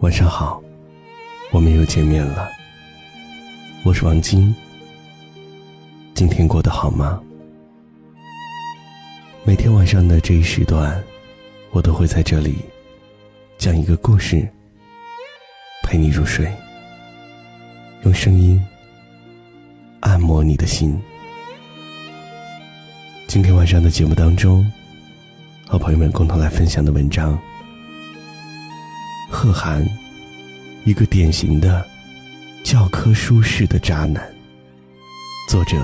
晚上好，我们又见面了。我是王晶，今天过得好吗？每天晚上的这一时段，我都会在这里讲一个故事，陪你入睡，用声音按摩你的心。今天晚上的节目当中，和朋友们共同来分享的文章。贺涵，一个典型的教科书式的渣男。作者：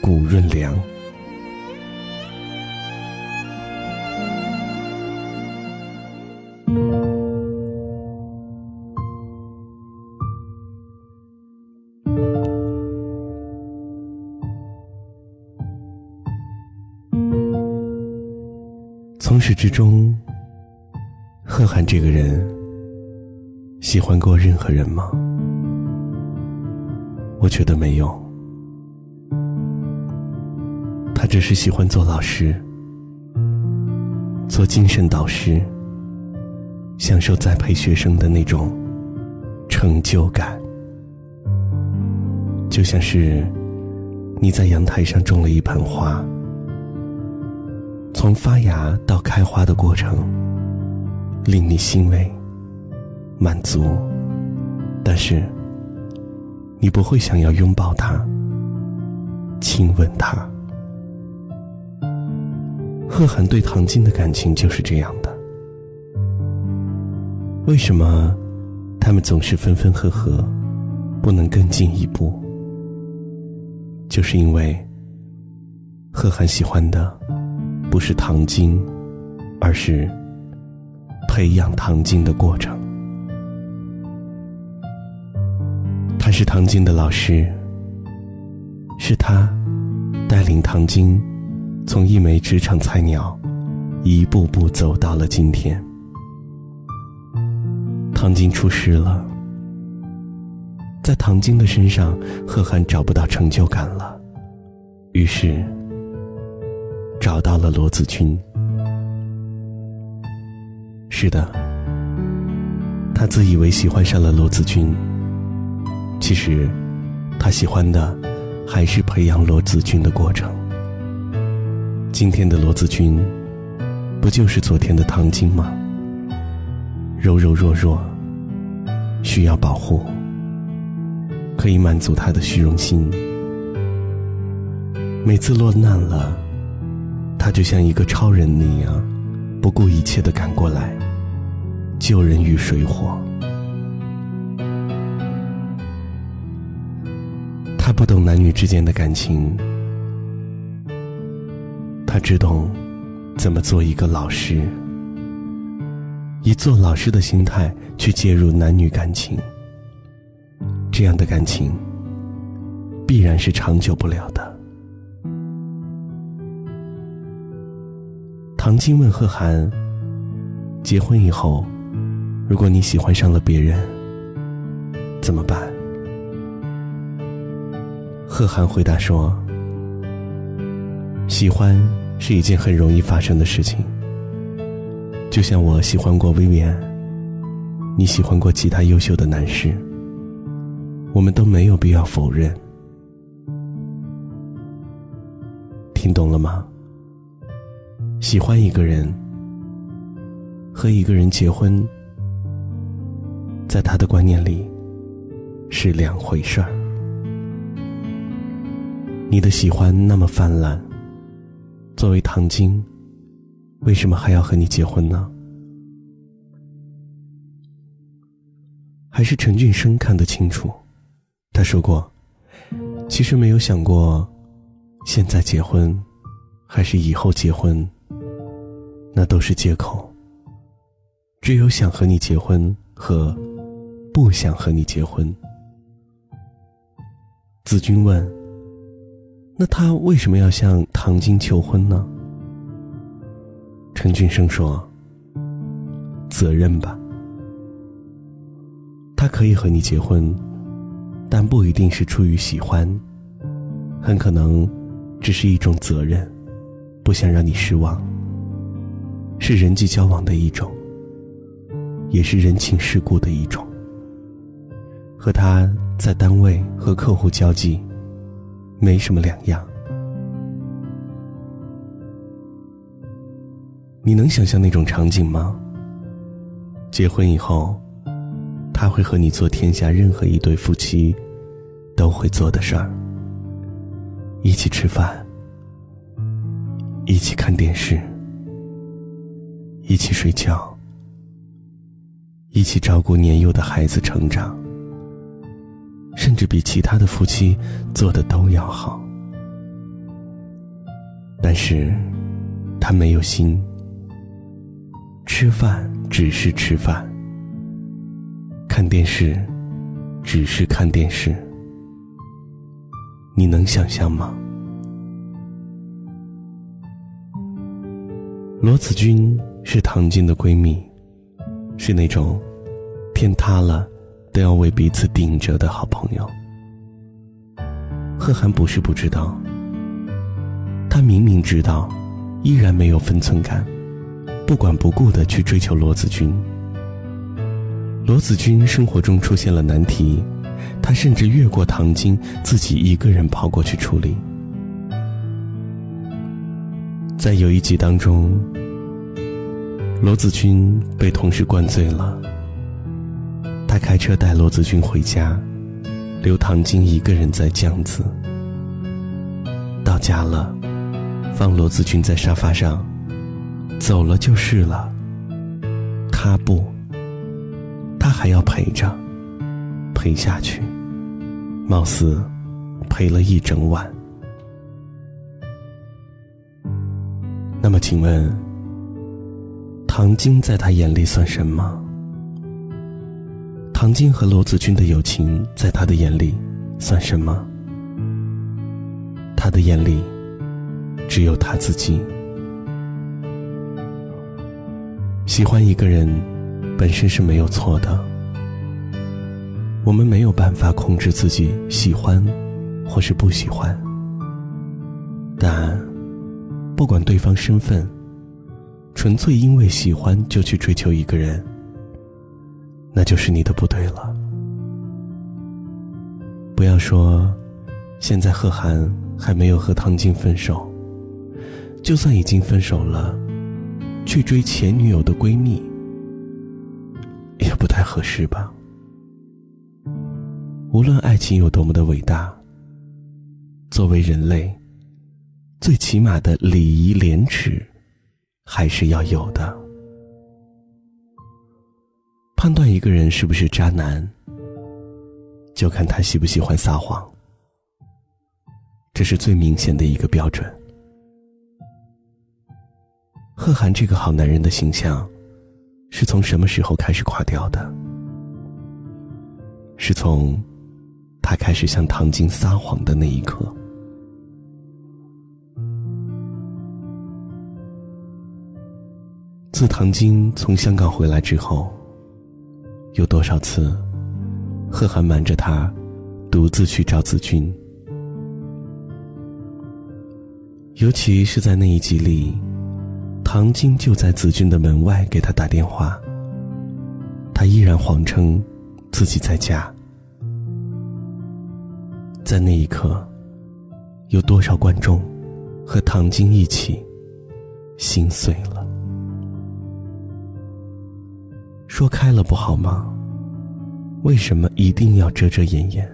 谷润良。从始至终。贺涵这个人喜欢过任何人吗？我觉得没有。他只是喜欢做老师，做精神导师，享受栽培学生的那种成就感，就像是你在阳台上种了一盆花，从发芽到开花的过程。令你欣慰、满足，但是你不会想要拥抱他、亲吻他。贺涵对唐晶的感情就是这样的。为什么他们总是分分合合，不能更进一步？就是因为贺涵喜欢的不是唐晶，而是。培养唐晶的过程，他是唐晶的老师，是他带领唐晶从一枚职场菜鸟一步步走到了今天。唐晶出师了，在唐晶的身上，贺涵找不到成就感了，于是找到了罗子君。是的，他自以为喜欢上了罗子君。其实，他喜欢的还是培养罗子君的过程。今天的罗子君，不就是昨天的唐晶吗？柔柔弱弱，需要保护，可以满足他的虚荣心。每次落难了，他就像一个超人那样，不顾一切的赶过来。救人于水火，他不懂男女之间的感情，他只懂怎么做一个老师，以做老师的心态去介入男女感情，这样的感情必然是长久不了的。唐晶问贺涵：“结婚以后？”如果你喜欢上了别人，怎么办？贺涵回答说：“喜欢是一件很容易发生的事情，就像我喜欢过薇薇安，你喜欢过其他优秀的男士，我们都没有必要否认。听懂了吗？喜欢一个人，和一个人结婚。”在他的观念里，是两回事儿。你的喜欢那么泛滥，作为唐晶，为什么还要和你结婚呢？还是陈俊生看得清楚，他说过，其实没有想过，现在结婚，还是以后结婚，那都是借口。只有想和你结婚和。不想和你结婚。子君问：“那他为什么要向唐晶求婚呢？”陈俊生说：“责任吧。他可以和你结婚，但不一定是出于喜欢，很可能只是一种责任，不想让你失望，是人际交往的一种。也是人情世故的一种。和他在单位和客户交际，没什么两样。你能想象那种场景吗？结婚以后，他会和你做天下任何一对夫妻都会做的事儿：一起吃饭，一起看电视，一起睡觉，一起照顾年幼的孩子成长。甚至比其他的夫妻做的都要好，但是，他没有心。吃饭只是吃饭，看电视只是看电视。你能想象吗？罗子君是唐晶的闺蜜，是那种天塌了。都要为彼此顶着的好朋友，贺涵不是不知道，他明明知道，依然没有分寸感，不管不顾的去追求罗子君。罗子君生活中出现了难题，他甚至越过唐晶，自己一个人跑过去处理。在有一集当中，罗子君被同事灌醉了。他开车带罗子君回家，留唐晶一个人在江子。到家了，放罗子君在沙发上，走了就是了。他不，他还要陪着，陪下去，貌似陪了一整晚。那么，请问，唐晶在他眼里算什么？唐晶和罗子君的友情，在他的眼里，算什么？他的眼里，只有他自己。喜欢一个人，本身是没有错的。我们没有办法控制自己喜欢，或是不喜欢。但，不管对方身份，纯粹因为喜欢就去追求一个人。那就是你的不对了。不要说，现在贺涵还没有和唐晶分手，就算已经分手了，去追前女友的闺蜜，也不太合适吧。无论爱情有多么的伟大，作为人类，最起码的礼仪廉耻，还是要有的。判断一个人是不是渣男，就看他喜不喜欢撒谎。这是最明显的一个标准。贺涵这个好男人的形象，是从什么时候开始垮掉的？是从他开始向唐晶撒谎的那一刻。自唐晶从香港回来之后。有多少次，贺涵瞒着他，独自去找子君？尤其是在那一集里，唐晶就在子君的门外给他打电话，他依然谎称自己在家。在那一刻，有多少观众和唐晶一起心碎了？说开了不好吗？为什么一定要遮遮掩掩？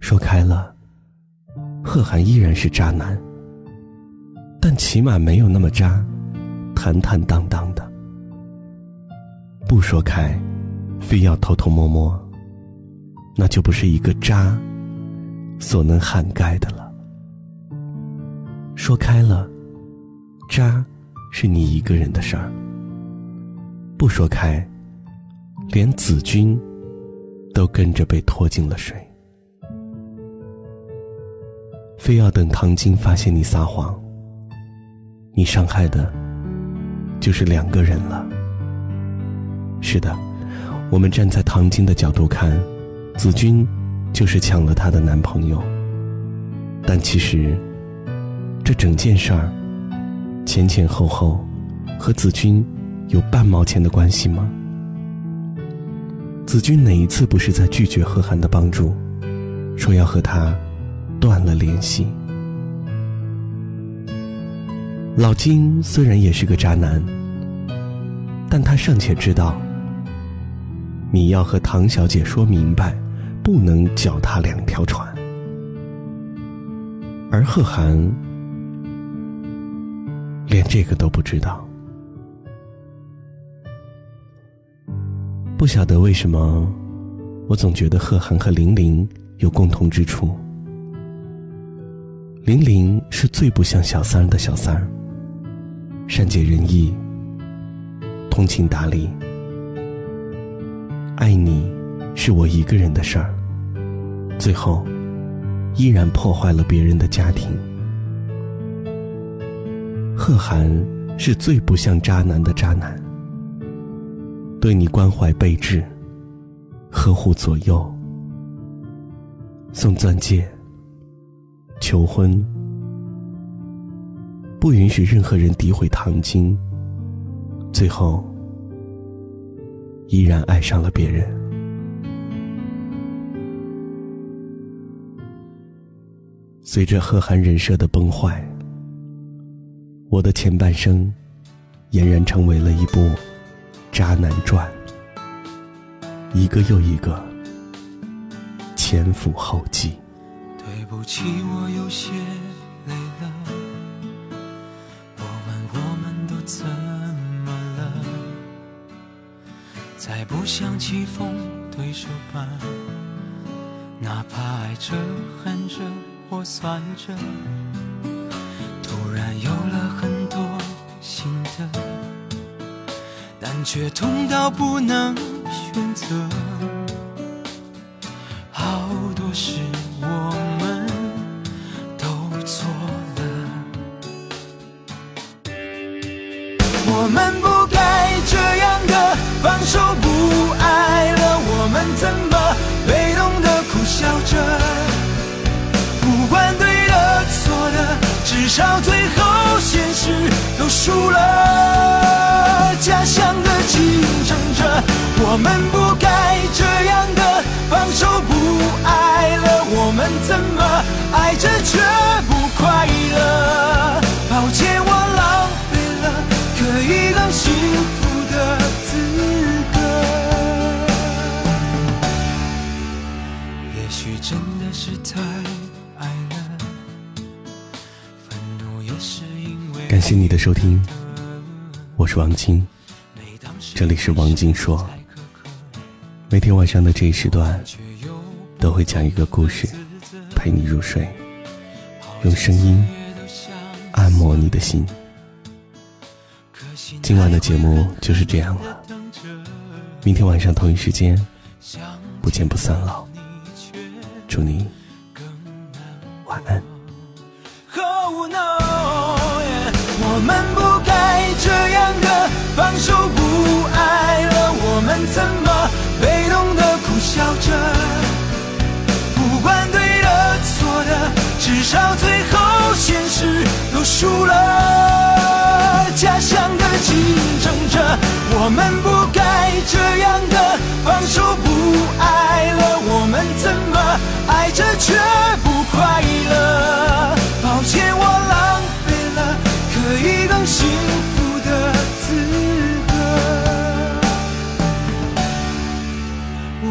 说开了，贺涵依然是渣男，但起码没有那么渣，坦坦荡荡的。不说开，非要偷偷摸摸，那就不是一个渣所能涵盖的了。说开了，渣是你一个人的事儿。不说开，连子君都跟着被拖进了水。非要等唐晶发现你撒谎，你伤害的，就是两个人了。是的，我们站在唐晶的角度看，子君就是抢了她的男朋友。但其实，这整件事儿前前后后和子君。有半毛钱的关系吗？子君哪一次不是在拒绝贺涵的帮助，说要和他断了联系？老金虽然也是个渣男，但他尚且知道，你要和唐小姐说明白，不能脚踏两条船。而贺涵连这个都不知道，不晓得为什么，我总觉得贺涵和玲玲有共同之处。玲玲是最不像小三儿的小三儿，善解人意，通情达理，爱你是我一个人的事儿，最后。依然破坏了别人的家庭。贺涵是最不像渣男的渣男，对你关怀备至，呵护左右，送钻戒，求婚，不允许任何人诋毁唐晶，最后依然爱上了别人。随着贺涵人设的崩坏，我的前半生俨然成为了一部渣男传，一个又一个前赴后继。对不起，我有些累了。我问我们都怎么了？再不想棋逢对手吧，哪怕爱着恨着。我算着，却痛到不能选择。好多事我们都错了，我们不该这样的放手不爱了，我们怎么被动的苦笑着？不管对的错的至少最后现实都输了，假想的竞争着，我们不该这样的放手不爱了，我们怎么爱着却不快乐？抱歉，我浪费了可以更幸福的资格，也许真的是太爱了，愤怒也是因为。感谢你的收听，我是王晶，这里是王晶说。每天晚上的这一时段，都会讲一个故事，陪你入睡，用声音按摩你的心。今晚的节目就是这样了，明天晚上同一时间，不见不散了。祝你晚安。我们不该这样的放手不爱了，我们怎么笑着？不管对的错的，至少最后现实都输了。假想的竞争者，我们不该这样的放手不爱了，我们怎么爱着却不快乐？抱歉，我浪费了。可以更幸福的资，